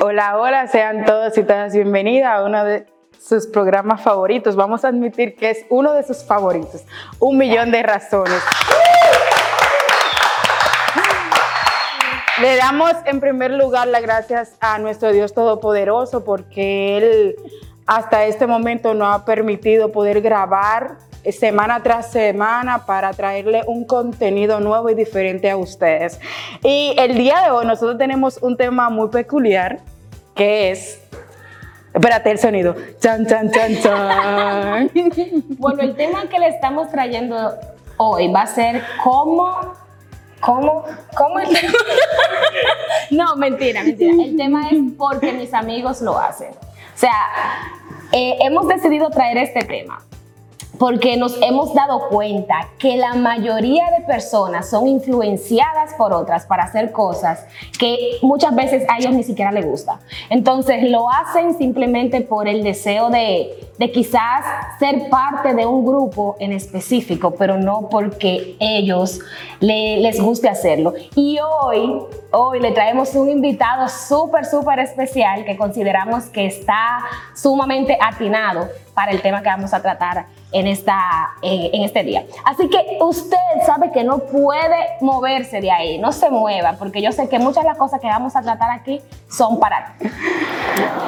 Hola, hola, sean todos y todas bienvenidas a uno de sus programas favoritos. Vamos a admitir que es uno de sus favoritos. Un millón de razones. Le damos en primer lugar las gracias a nuestro Dios Todopoderoso porque Él hasta este momento nos ha permitido poder grabar semana tras semana para traerle un contenido nuevo y diferente a ustedes. Y el día de hoy nosotros tenemos un tema muy peculiar que es... Espérate el sonido. Chan, chan, chan, chan. Bueno, el tema que le estamos trayendo hoy va a ser cómo ¿Cómo? ¿Cómo no, mentira, mentira. El tema es porque mis amigos lo hacen. O sea, eh, hemos decidido traer este tema porque nos hemos dado cuenta que la mayoría de personas son influenciadas por otras para hacer cosas que muchas veces a ellos ni siquiera les gusta. Entonces lo hacen simplemente por el deseo de, de quizás ser parte de un grupo en específico, pero no porque ellos les guste hacerlo. Y hoy, hoy le traemos un invitado súper, súper especial que consideramos que está sumamente atinado para el tema que vamos a tratar en, esta, en, este día. Así que usted sabe que no puede moverse de ahí, no se mueva, porque yo sé que muchas de las cosas que vamos a tratar aquí son para ti.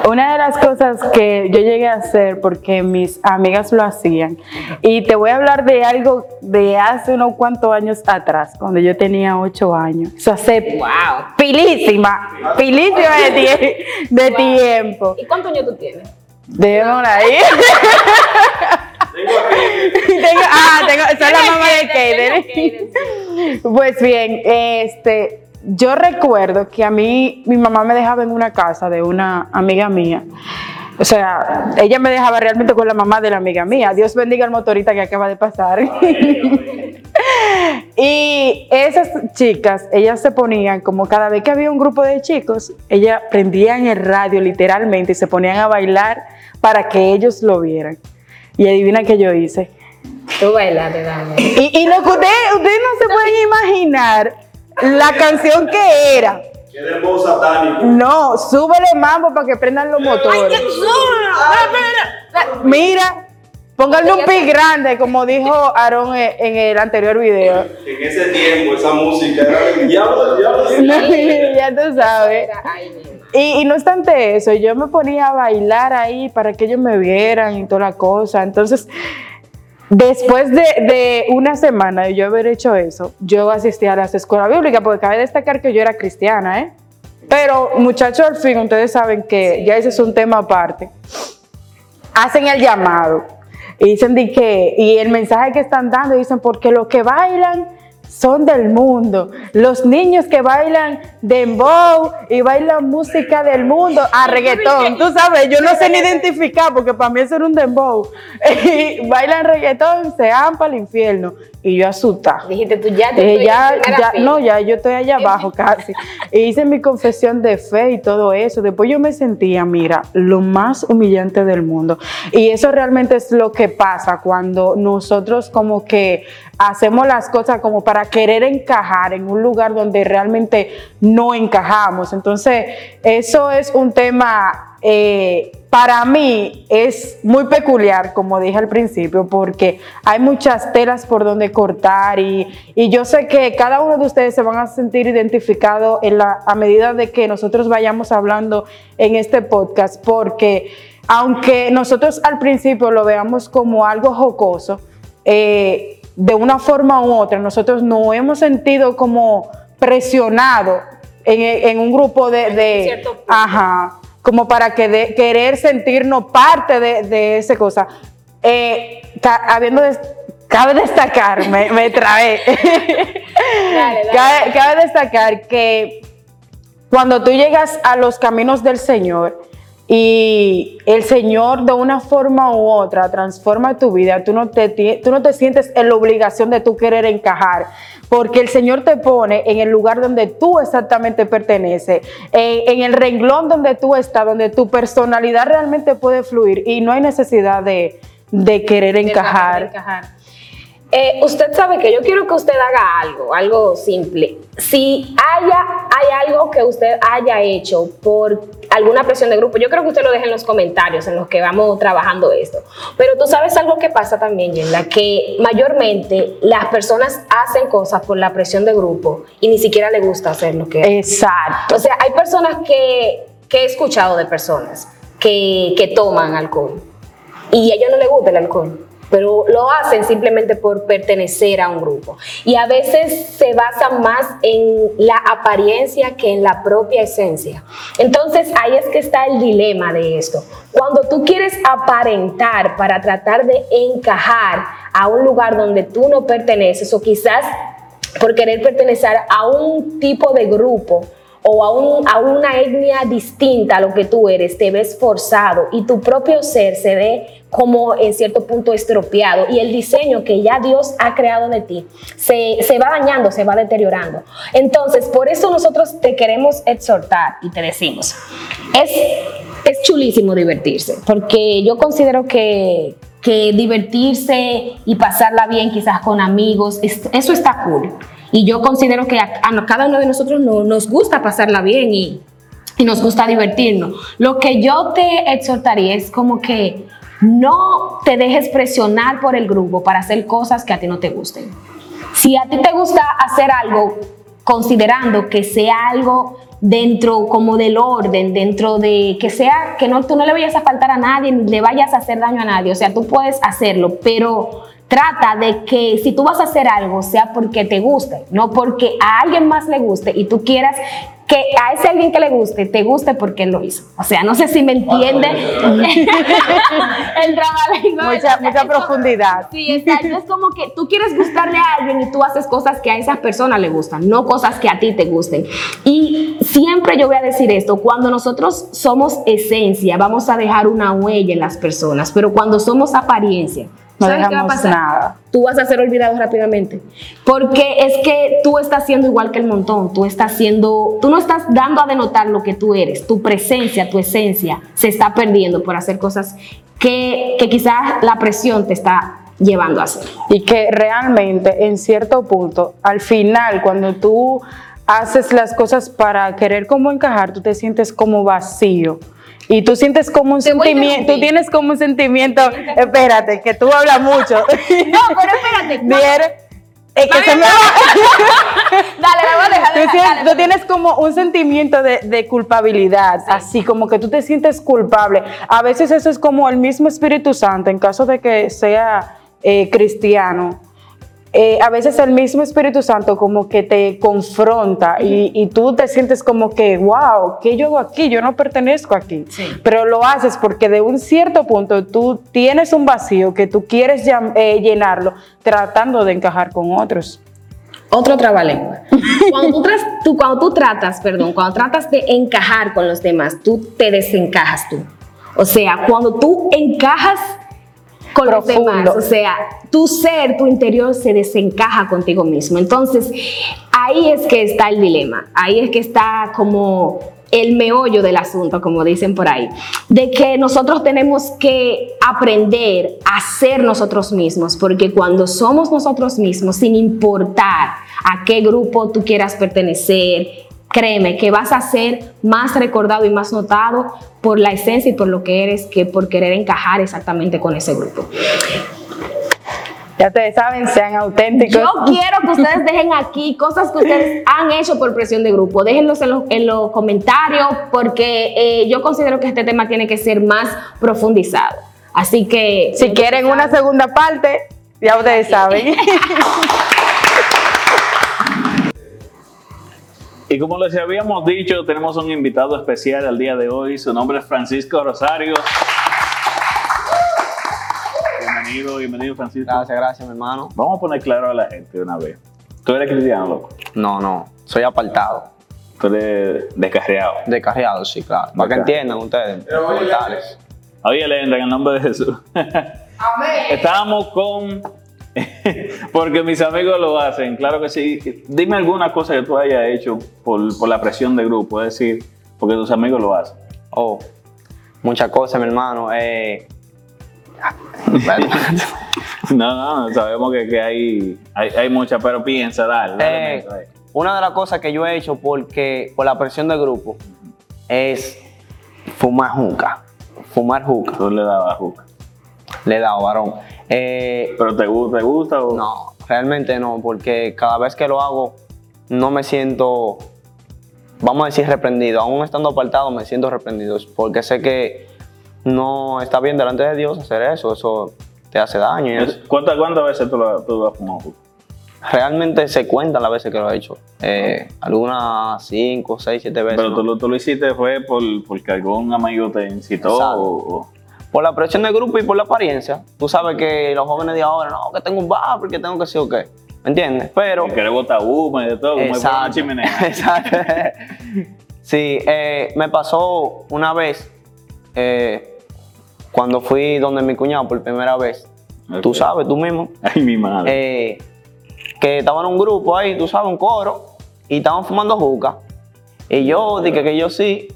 Una de las cosas que yo llegué a hacer porque mis amigas lo hacían, y te voy a hablar de algo de hace unos cuantos años atrás, cuando yo tenía ocho años. Eso hace wow. pilísima, pilísima de, de tiempo. ¿Y cuántos años tú tienes? Déjame ahí. tengo, ah, tengo, soy la mamá de Kaden. Pues bien, este, yo recuerdo que a mí, mi mamá me dejaba en una casa de una amiga mía. O sea, ella me dejaba realmente con la mamá de la amiga mía. Dios bendiga al motorista que acaba de pasar. y esas chicas, ellas se ponían, como cada vez que había un grupo de chicos, ellas prendían el radio literalmente y se ponían a bailar para que ellos lo vieran. Y adivina qué yo hice. Tú bailaste también. Y, y lo que ustedes, ustedes no se pueden imaginar la canción que era. dembow satánico. No, súbele mambo para que prendan los motores. Mira, pónganle un pi grande, como dijo Aaron en el anterior video. En ese tiempo, esa música era diablo, diablo. ya tú sabes. Y, no obstante eso, yo me ponía a bailar ahí para que ellos me vieran y toda la cosa. Entonces, después de, una semana de yo haber hecho eso, yo asistí a las escuelas bíblicas, porque cabe destacar que yo era cristiana, ¿eh? Pero, muchachos, al fin, ustedes saben que ya ese es un tema aparte. Hacen el llamado y dicen de que, y el mensaje que están dando, dicen, porque los que bailan son del mundo. Los niños que bailan dembow y bailan música del mundo a reggaetón. Tú sabes, yo no sé ni identificar porque para mí eso era un dembow. Y bailan reggaetón, se van para el infierno. Y yo asustada. Dijiste tú ya te ya, ya No, ya yo estoy allá abajo casi. Y hice mi confesión de fe y todo eso. Después yo me sentía, mira, lo más humillante del mundo. Y eso realmente es lo que pasa cuando nosotros como que hacemos las cosas como para querer encajar en un lugar donde realmente no encajamos. Entonces, eso es un tema, eh, para mí es muy peculiar, como dije al principio, porque hay muchas telas por donde cortar y, yo sé que cada uno de ustedes se van a sentir identificados en la, a medida de que nosotros vayamos hablando en este podcast, porque aunque nosotros al principio lo veamos como algo jocoso, eh, de una forma u otra, nosotros no hemos sentido como presionado en, un grupo de, ajá, como para que de, sentirnos parte de, de esa cosa. Eh, habiendo cabe destacar, me, me trae, cabe destacar que cuando tú llegas a los caminos del Señor, y el Señor de una forma u otra transforma tu vida, tú no te, tú no te sientes en la obligación de tú querer encajar, porque el Señor te pone en el lugar donde tú exactamente perteneces, en, el renglón donde tú estás, donde tu personalidad realmente puede fluir y no hay necesidad de, querer encajar. Eh, usted sabe que yo quiero que usted haga algo, algo simple. Si haya, hay algo que usted haya hecho por alguna presión de grupo, yo creo que usted lo deje en los comentarios en los que vamos trabajando esto. Pero tú sabes algo que pasa también, Yenda, que mayormente las personas hacen cosas por la presión de grupo y ni siquiera le gusta hacer lo que Exacto. O sea, hay personas que, que he escuchado de personas que, que toman alcohol y a ellos no les gusta el alcohol pero lo hacen simplemente por pertenecer a un grupo. Y a veces se basa más en la apariencia que en la propia esencia. Entonces ahí es que está el dilema de esto. Cuando tú quieres aparentar para tratar de encajar a un lugar donde tú no perteneces o quizás por querer pertenecer a un tipo de grupo, o a, un, a, una etnia distinta a lo que tú eres, te ves forzado y tu propio ser se ve como en cierto punto estropeado y el diseño que ya Dios ha creado de ti se, se va dañando, se va deteriorando. Entonces, por eso nosotros te queremos exhortar y te decimos, es, es chulísimo divertirse, porque yo considero que, que divertirse y pasarla bien quizás con amigos, eso está cool. Y yo considero que a, a cada uno de nosotros no, nos gusta pasarla bien y, y nos gusta divertirnos. Lo que yo te exhortaría es como que no te dejes presionar por el grupo para hacer cosas que a ti no te gusten. Si a ti te gusta hacer algo considerando que sea algo dentro como del orden, dentro de que sea que no tú no le vayas a faltar a nadie ni le vayas a hacer daño a nadie, o sea, tú puedes hacerlo, pero trata de que si tú vas a hacer algo sea porque te guste, no porque a alguien más le guste y tú quieras que a ese alguien que le guste, te guste porque él lo hizo. O sea, no sé si me entiende el trabajo. Mucha, mucha profundidad. Sí, exacto. Es como que tú quieres gustarle a alguien y tú haces cosas que a esa persona le gustan, no cosas que a ti te gusten. Y siempre yo voy a decir esto, cuando nosotros somos esencia, vamos a dejar una huella en las personas, pero cuando somos apariencia, no dejamos nada. Tú vas a ser olvidado rápidamente. Porque es que tú estás siendo igual que el montón. Tú estás siendo, tú no estás dando a denotar lo que tú eres. Tu presencia, tu esencia se está perdiendo por hacer cosas que, que quizás la presión te está llevando a hacer. Y que realmente, en cierto punto, al final, cuando tú haces las cosas para querer como encajar, tú te sientes como vacío y tú sientes como un sentimiento, tú tienes como un sentimiento, espérate, que tú hablas mucho. No, pero espérate. Es que se me... dale, voy a dejar. Tú, tienes, tú tienes como un sentimiento de, de culpabilidad, sí. así como que tú te sientes culpable. A veces eso es como el mismo Espíritu Santo, en caso de que sea eh, cristiano eh, a veces el mismo Espíritu Santo como que te confronta y, y, tú te sientes como que, wow, ¿qué yo hago aquí? Yo no pertenezco aquí. Sí. Pero lo haces porque de un cierto punto tú tienes un vacío que tú quieres eh, llenarlo tratando de encajar con otros. Otro trabalengua. Cuando tú, tras, tú, cuando tú tratas, perdón, cuando tratas de encajar con los demás, tú te desencajas tú. O sea, cuando tú encajas con Profundo. los demás. O sea, tu ser, tu interior se desencaja contigo mismo. Entonces, ahí es que está el dilema. Ahí es que está como el meollo del asunto, como dicen por ahí, de que nosotros tenemos que aprender a ser nosotros mismos, porque cuando somos nosotros mismos, sin importar a qué grupo tú quieras pertenecer, créeme que vas a ser más recordado y más notado por la esencia y por lo que eres que por querer encajar exactamente con ese grupo. Ya ustedes saben, sean auténticos. Yo quiero que ustedes dejen aquí cosas que ustedes han hecho por presión de grupo. Déjenlos en los, en los comentarios porque eh, yo considero que este tema tiene que ser más profundizado. Así que... Si quieren una segunda parte, ya ustedes saben. Y como les habíamos dicho, tenemos un invitado especial al día de hoy. Su nombre es Francisco Rosario. Bienvenido, bienvenido Francisco. Gracias, gracias, mi hermano. Vamos a poner claro a la gente de una vez. ¿Tú eres cristiano, loco? No, no, soy apartado. ¿Tú eres descarriado? Descarriado, sí, claro. Para que entiendan ustedes, mortales. Oye, leyenda, en el nombre de Jesús. Amén. Estamos con porque mis amigos lo hacen, claro que sí. Dime alguna cosa que tú hayas hecho por, por, la presión de grupo, es decir, porque tus amigos lo hacen. Oh, muchas cosas, mi hermano. Eh, No, no, sabemos que, que hay, hay, hay muchas, pero piensa, dale. dale, Eh, una de las cosas que yo he hecho porque por la presión del grupo es fumar juca. Fumar juca. Tú le dabas juca. Le he dado, varón. Eh, ¿Pero te gusta, te gusta o no, realmente no, porque cada vez que lo hago no me siento, vamos a decir, reprendido. Aún estando apartado me siento reprendido porque sé que no está bien delante de Dios hacer eso. Eso te hace daño. ¿Cuántas, ¿Cuántas veces tú, lo, tú has fumado? Realmente se cuentan las veces que lo he hecho. Eh, algunas cinco, seis, siete veces. Pero ¿no? tú, lo- tú lo hiciste fue por, porque algún amigo te incitó o- Por la presión del grupo y por la apariencia. Tú sabes que los jóvenes de ahora, no, que tengo un bar, porque tengo que ser o qué. ¿Me entiendes? Pero. que querés botar humo y de todo, como una Exacto. chimenea. Exacto. sí, eh, me pasó una vez eh, cuando fui donde mi cuñado por primera vez. Tú sabes, tú mismo. Ay, mi madre. eh, que estaba en un grupo ahí, tú sabes, un coro, y estaban fumando juca. Y yo dije que yo sí.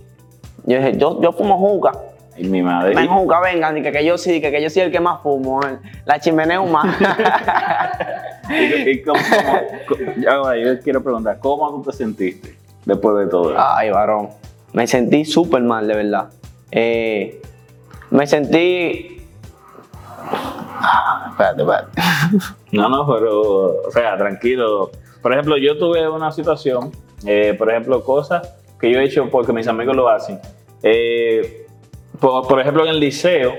Yo dije, yo, yo fumo juca. Ay, mi madre. Ven, juca, vengan, dije que yo sí, dije que yo soy el que más fumo. el- La chimenea humana. Y, y cómo- cómo- ahora, yo quiero preguntar, ¿cómo tú te sentiste después de todo eso? Ay, varón. Me sentí súper mal, de verdad. Eh, me sentí. Ah, espérate, espérate. No, no, pero, o sea, tranquilo. Por ejemplo, yo tuve una situación, eh, por ejemplo, cosas que yo he hecho porque mis amigos lo hacen. Eh, por, por ejemplo, en el liceo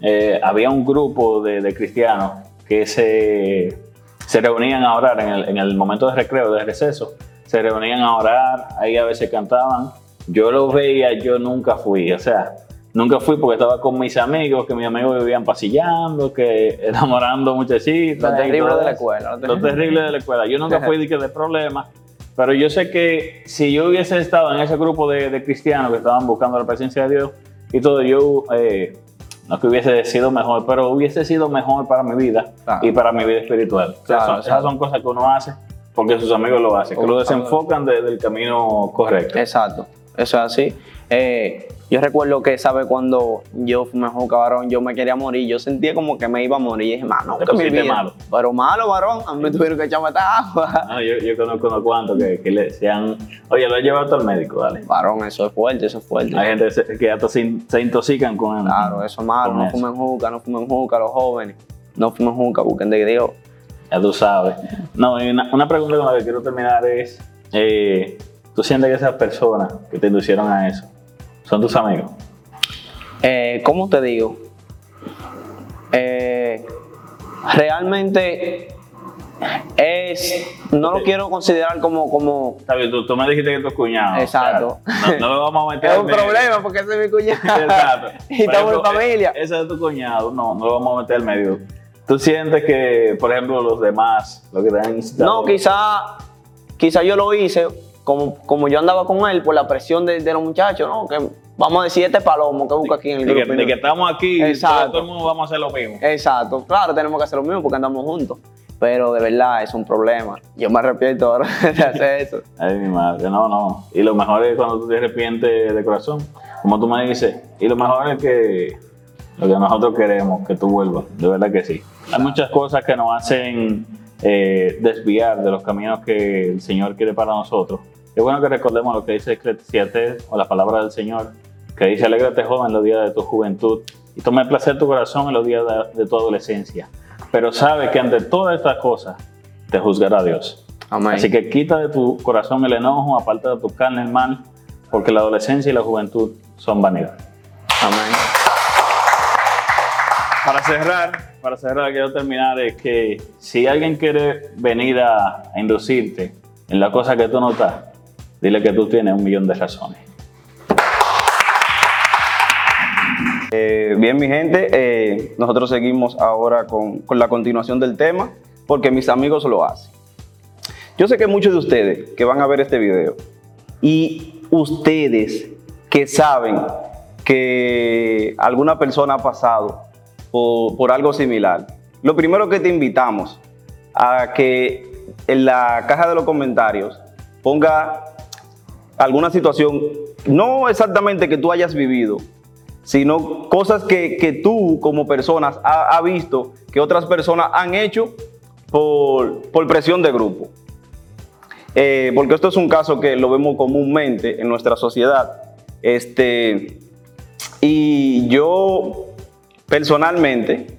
eh, había un grupo de, de cristianos que se, se reunían a orar en el, en el momento de recreo, de receso. Se reunían a orar, ahí a veces cantaban. Yo los veía, yo nunca fui, o sea, nunca fui porque estaba con mis amigos, que mis amigos vivían pasillando, que enamorando muchachitas. Lo terrible de la escuela, lo Lo terrible. terrible de la escuela. Yo nunca fui de, que de problemas, pero yo sé que si yo hubiese estado en ese grupo de, de cristianos que estaban buscando la presencia de Dios y todo, yo eh, no que hubiese sido mejor, pero hubiese sido mejor para mi vida Claro. y para mi vida espiritual. O sea, Claro, son- exacto. esas son cosas que uno hace porque sus amigos lo hacen, que lo desenfocan de- del camino correcto. Exacto, eso es así. Eh, yo recuerdo que, ¿sabes? Cuando yo fumé juca, varón, yo me quería morir. Yo sentía como que me iba a morir. Y dije, mano, que mi vida. malo. Pero malo, varón. A mí me tuvieron que echarme esta agua. Ah, yo, yo conozco unos cuantos que, que le decían, oye, lo he llevado al médico, dale. Varón, eso es fuerte, eso es fuerte. Hay gente que hasta se, in- se intoxican con Claro, eso es malo. No eso. fumen juca, no fumen juca, los jóvenes. No fumen juca, busquen de Dios. Ya tú sabes. No, y una, una pregunta con la que quiero terminar es, eh, ¿tú sientes que esas personas que te inducieron a eso son tus amigos? Eh, ¿Cómo te digo? Eh, realmente es. No lo quiero considerar como. como. Tú, tú me dijiste que tus cuñados. Exacto. o sea, no, no lo vamos a meter es un problema porque ese es mi cuñado. Exacto. y Por estamos en ejemplo, familia. e- Ese es tu cuñado, no, no lo vamos a meter al medio. ¿Tú sientes que, por ejemplo, los demás, lo que te han incitado? No, quizá, quizá yo lo hice como, como yo andaba con él por la presión de, de los muchachos, ¿no? Que vamos a decir este palomo que busca aquí en el De que, de que estamos aquí, Exacto. todo, todo el mundo vamos a hacer lo mismo. Exacto, claro, tenemos que hacer lo mismo porque andamos juntos. Pero de verdad es un problema. Yo me arrepiento ahora de hacer eso. Ay, mi madre, no, no. Y lo mejor es cuando tú te arrepientes de corazón, como tú me dices. Y lo mejor es que lo que nosotros queremos, que tú vuelvas, de verdad que sí. Hay muchas cosas que nos hacen eh, desviar de los caminos que el Señor quiere para nosotros. Es bueno que recordemos lo que dice Eclesiastes o la palabra del Señor, que dice, alégrate joven en los días de tu juventud y toma placer tu corazón en los días de, de tu adolescencia. Pero sabe que ante todas estas cosas te juzgará Dios. Amén. Así que quita de tu corazón el enojo, aparta de tu carne el mal, porque la adolescencia y la juventud son vanidad. Amén. Para cerrar, para cerrar, quiero terminar es que si alguien quiere venir a, a inducirte en la cosa que tú no estás, dile que tú tienes un millón de razones. Eh, bien, mi gente, eh, nosotros seguimos ahora con, la continuación del tema, porque mis amigos lo hacen. Yo sé que muchos de ustedes que van a ver este video y ustedes que saben que alguna persona ha pasado por algo similar, lo primero que te invitamos a que en la caja de los comentarios ponga alguna situación, no exactamente que tú hayas vivido, sino cosas que, que tú como personas has ha visto que otras personas han hecho por, por presión de grupo. Eh, porque esto es un caso que lo vemos comúnmente en nuestra sociedad. Este, y yo personalmente,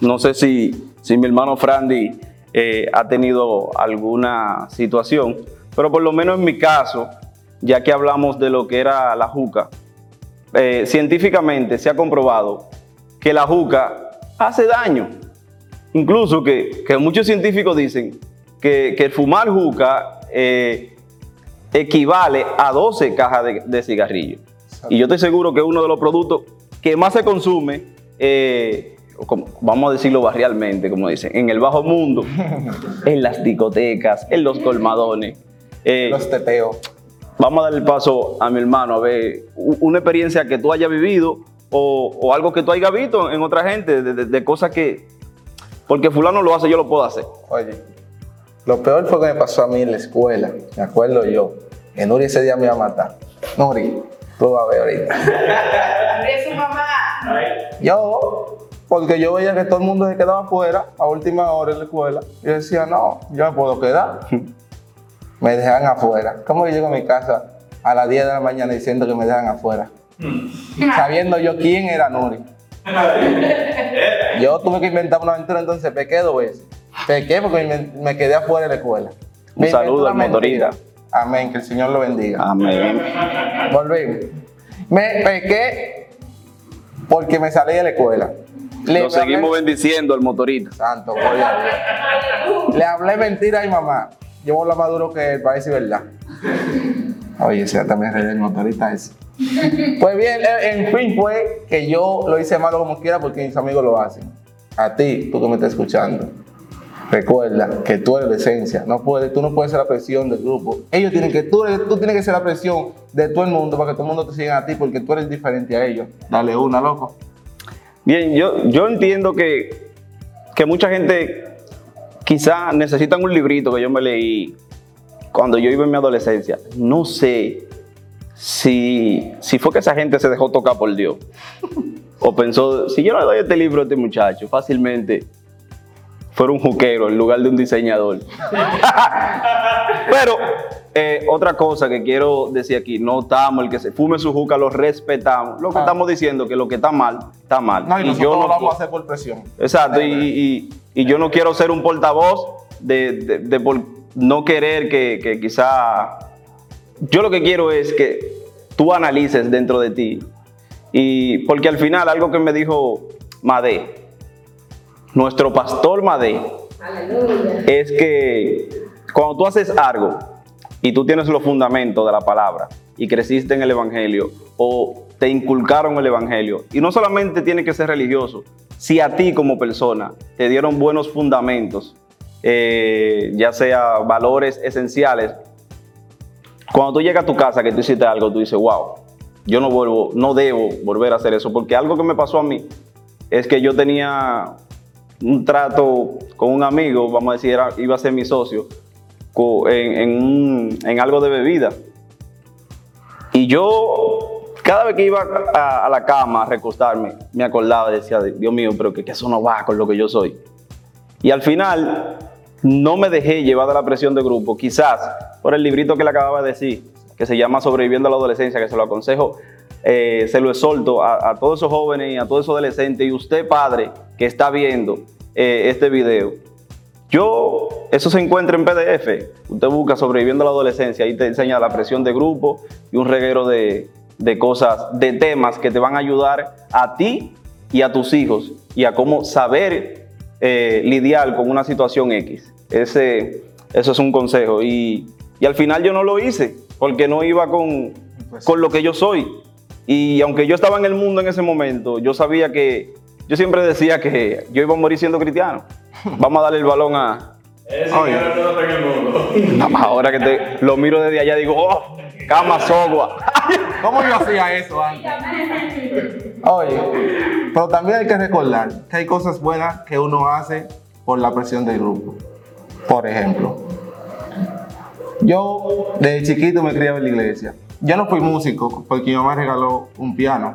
no sé si, si mi hermano Frandy eh, ha tenido alguna situación, pero por lo menos en mi caso, ya que hablamos de lo que era la juca, eh, científicamente se ha comprobado que la juca hace daño. Incluso que, que muchos científicos dicen que, que fumar juca eh, equivale a 12 cajas de, de cigarrillos. Y yo estoy seguro que uno de los productos que más se consume, eh, como- vamos a decirlo barrialmente, como dicen, en el bajo mundo, en las discotecas, en los colmadones. eh, Los teteos. Vamos a darle el paso a mi hermano a ver una experiencia que tú hayas vivido o, o algo que tú hayas visto en otra gente, de, de- de cosas que, porque fulano lo hace, yo lo puedo hacer. Oye, lo peor fue que me pasó a mí en la escuela. Me acuerdo yo. Que Nuri ese día me iba a matar. Nuri, tú vas a ver ahorita. Yo, porque yo veía que todo el mundo se quedaba afuera a última hora en la escuela. Y yo decía, no, yo me puedo quedar. me dejan afuera. ¿Cómo yo llego a mi casa a las 10 de la mañana diciendo que me dejan afuera? Sabiendo yo quién era Nuri. Yo tuve que inventar una aventura, entonces pequé dos veces. Pequé porque me, me quedé afuera de la escuela. Un Me saludo al motorista. Amén, que el Señor lo bendiga. Amén. Volvimos. Me pequé porque me salí de la escuela. Le Lo seguimos hablé- bendiciendo al motorista. Santo, gloria a Dios. Le hablé mentira a mi mamá. Yo a más duro que para decir verdad. Oye, ese también es el motorista ese. Pues bien, en fin fue que yo lo hice malo como quiera porque mis amigos lo hacen. A ti, tú que me estás escuchando, recuerda que tú eres la esencia. No puedes, tú no puedes ser la presión del grupo. Ellos tienen que, tú, tú tienes que ser la presión de todo el mundo para que todo el mundo te siga a ti porque tú eres diferente a ellos. Dale una, loco. Bien, yo, yo entiendo que, que mucha gente quizá necesitan un librito que yo me leí cuando yo iba en mi adolescencia. No sé si, si fue que esa gente se dejó tocar por Dios. O pensó, si yo le doy este libro a este muchacho, fácilmente fuera un juquero en lugar de un diseñador. Pero eh, otra cosa que quiero decir aquí, no estamos, el que se fume su juca lo respetamos. Lo que Ah. estamos diciendo que lo que está mal, está mal. No, y, Y nosotros yo lo no vamos pu- a hacer por presión. Exacto, y, y- y yo no quiero ser un portavoz de, de- de por no querer que, que quizá... Yo lo que quiero es que tú analices dentro de ti. Y porque al final algo que me dijo Madé, nuestro pastor Madé, es que cuando tú haces algo y tú tienes los fundamentos de la palabra y creciste en el Evangelio o te inculcaron el Evangelio, y no solamente tiene que ser religioso, si a ti como persona te dieron buenos fundamentos, eh, ya sea valores esenciales, cuando tú llegas a tu casa que tú hiciste algo, tú dices, wow, yo no vuelvo, no debo volver a hacer eso, porque algo que me pasó a mí es que yo tenía un trato con un amigo, vamos a decir, iba a ser mi socio, en, en algo de bebida. Y yo, cada vez que iba a, a la cama a recostarme, me acordaba y decía, Dios mío, pero que, que eso no va con lo que yo soy. Y al final, no me dejé llevar de la presión de grupo, quizás por el librito que le acababa de decir, que se llama Sobreviviendo a la Adolescencia, que se lo aconsejo, eh, se lo exhorto a, a todos esos jóvenes y a todos esos adolescentes, y usted padre que está viendo eh, este video, yo, eso se encuentra en PDF. Usted busca Sobreviviendo a la Adolescencia, ahí te enseña la presión de grupo y un reguero de, de cosas, de temas que te van a ayudar a ti y a tus hijos y a cómo saber eh, lidiar con una situación X. Ese, eso es un consejo. Y, y al final yo no lo hice porque no iba con, con lo que yo soy. Y aunque yo estaba en el mundo en ese momento, yo sabía que, yo siempre decía que yo iba a morir siendo cristiano. Vamos a darle el balón a... Nada más ahora que te, lo miro desde allá digo, oh, cama sogua. ¿Cómo yo hacía eso antes? Oye, pero también hay que recordar que hay cosas buenas que uno hace por la presión del grupo. Por ejemplo, yo desde chiquito me criaba en la iglesia. Yo no fui músico porque mi mamá regaló un piano.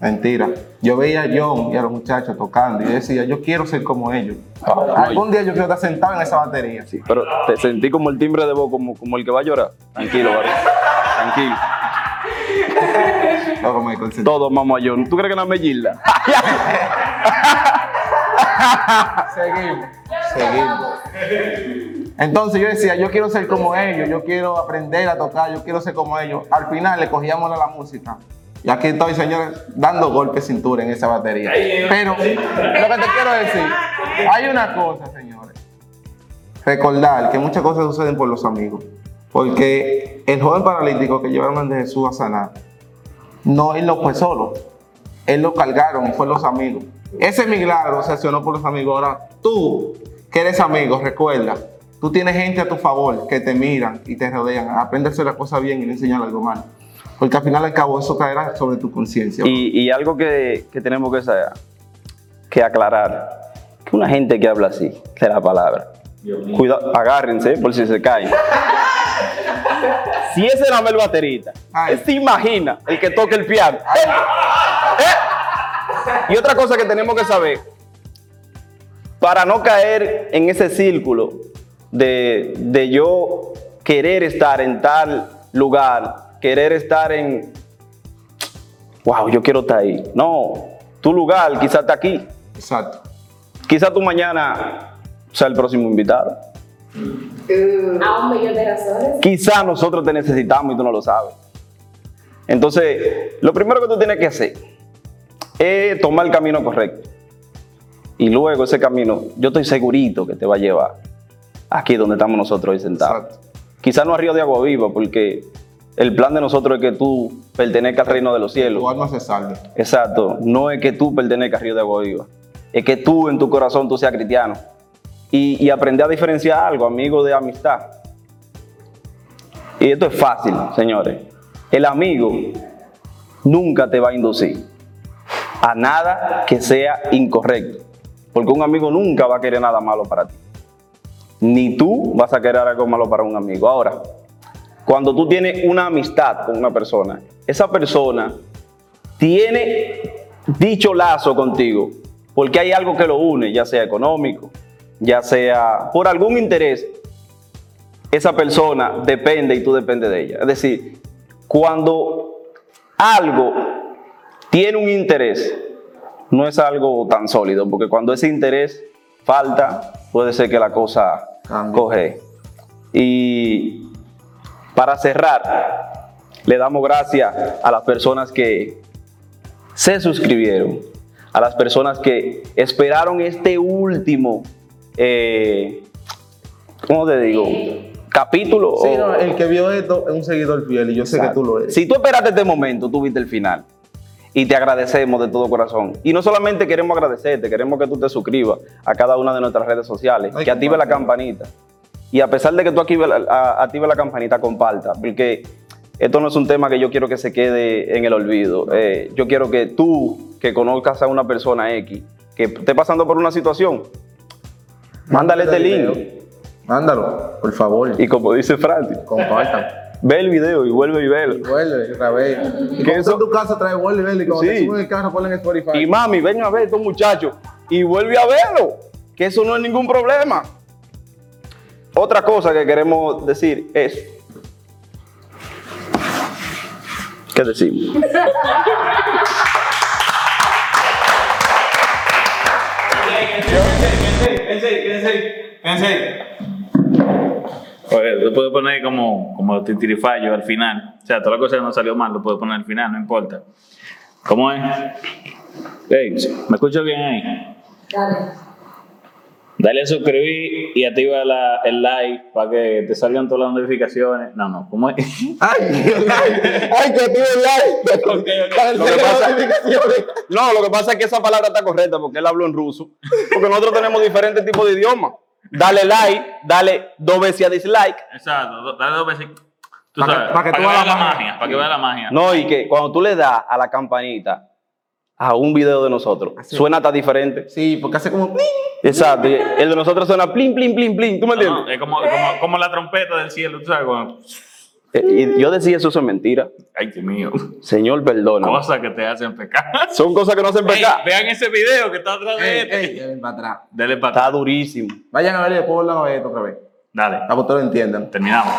Mentira. Yo veía a John y a los muchachos tocando y yo decía, yo quiero ser como ellos. Algún día yo quiero estar sentado en esa batería. Sí, pero te sentí como el timbre de voz, como, como el que va a llorar. Tranquilo, varón. Tranquilo. Loco, me concentré. Todo, mamá, yo. ¿Tú crees que no me gilda? Seguimos. Seguimos. Entonces yo decía, yo quiero ser como ellos, yo quiero aprender a tocar, yo quiero ser como ellos. Al final le cogíamos a la música. Y aquí estoy, señores, dando golpes cintura en esa batería. Pero lo que te quiero decir, hay una cosa, señores. Recordar que muchas cosas suceden por los amigos. Porque el joven paralítico que llevaron de Jesús a sanar, no él lo fue solo. Él lo cargaron fue los amigos. Ese milagro se accionó por los amigos. Ahora, tú, que eres amigo, recuerda, tú tienes gente a tu favor que te miran y te rodean. Aprende a hacer las cosas bien y no enseñar algo mal. Porque al final y al cabo eso caerá sobre tu conciencia. Y, y algo que, que tenemos que, saber, que aclarar, que una gente que habla así, de la palabra, cuidado, agárrense por si se caen. Si ese era el baterista, él se imagina el que toca el piano. ¿Eh? Y otra cosa que tenemos que saber, para no caer en ese círculo de, de yo querer estar en tal lugar, querer estar en, wow, yo quiero estar ahí. No, tu lugar quizás está aquí. Exacto. Quizás tú mañana sea el próximo invitado. A un millón de razones. Quizás nosotros te necesitamos y tú no lo sabes. Entonces, lo primero que tú tienes que hacer es tomar el camino correcto. Y luego ese camino, yo estoy segurito que te va a llevar aquí donde estamos nosotros hoy sentados. Exacto. Quizás no a Río de Agua Viva, porque el plan de nosotros es que tú pertenezcas al reino de los cielos. Tu alma se salve. Exacto, no es que tú pertenezcas a Río de Agua Viva, es que tú en tu corazón tú seas cristiano y, y aprender a diferenciar algo, amigo de amistad. Y esto es fácil, señores. El amigo nunca te va a inducir a nada que sea incorrecto, porque un amigo nunca va a querer nada malo para ti. Ni tú vas a querer algo malo para un amigo. Ahora, cuando tú tienes una amistad con una persona, esa persona tiene dicho lazo contigo, porque hay algo que lo une, ya sea económico, ya sea por algún interés, esa persona depende y tú dependes de ella. Es decir, cuando algo tiene un interés, no es algo tan sólido, porque cuando ese interés falta, puede ser que la cosa coge. Y para cerrar, le damos gracias a las personas que se suscribieron, a las personas que esperaron este último, eh, ¿cómo te digo? Capítulo. Sí, o- no, el que vio esto es un seguidor fiel y yo sé que tú lo eres. si tú esperaste este momento, tú viste el final. Y te agradecemos de todo corazón. Y no solamente queremos agradecerte, queremos que tú te suscribas a cada una de nuestras redes sociales, Ay, que active la campanita. Y a pesar de que tú actives la, la campanita, comparta, porque esto no es un tema que yo quiero que se quede en el olvido. Eh, yo quiero que tú, que conozcas a una persona X, que esté pasando por una situación, mándale este link. Mándalo, por favor. Y como dice Francis, compartan. ve el video y vuelve y velo. Vuelve otra vez. Y Que eso- en tu casa trae vuelve y vele, y cuando te Sí. suben el carro ponle en Spotify. Y mami, ven a ver estos muchachos y vuelve a verlo, que eso no es ningún problema. Otra cosa que queremos decir es, ¿qué decimos? Oye, tú puedes poner como, como titirifallo al final. O sea, toda la cosa que no salió mal lo puedes poner al final, no importa. ¿Cómo es? Hey, ¿Me escucho bien ahí? Dale a suscribir y activa la- el like para que te salgan todas las notificaciones. No, no, ¿cómo es? ¡Ay! ¡Ay, que tuve el like! Ok, ok. Para el Lo que pasa-. No, lo que pasa es que esa palabra está correcta porque él habló en ruso. Porque nosotros tenemos diferentes tipos de idiomas. Dale like, dale dos veces a dislike. Exacto, dale dos veces. Tú Pa' que- sabes, pa' que para tú que veas la la magia. magia, para que veas la magia. No, y que cuando tú le das a la campanita a un video de nosotros, suena hasta diferente. Sí, porque hace como... Exacto. El de nosotros suena plin, plin, plin, plin. ¿Tú me entiendes? no, es como, como, como la trompeta del cielo, tú sabes, Eh, y yo decía eso es mentira. Ay, Dios mío. Señor, perdona. Cosas que te hacen pecar. Son cosas que no hacen Ey, pecar. vean ese video que está atrás de Ey, este. ey, para atrás. Dele para Está atrás. durísimo. Vayan a ver después vuelvan a ver esto otra vez. Dale, Para que ustedes lo entiendan. terminamos.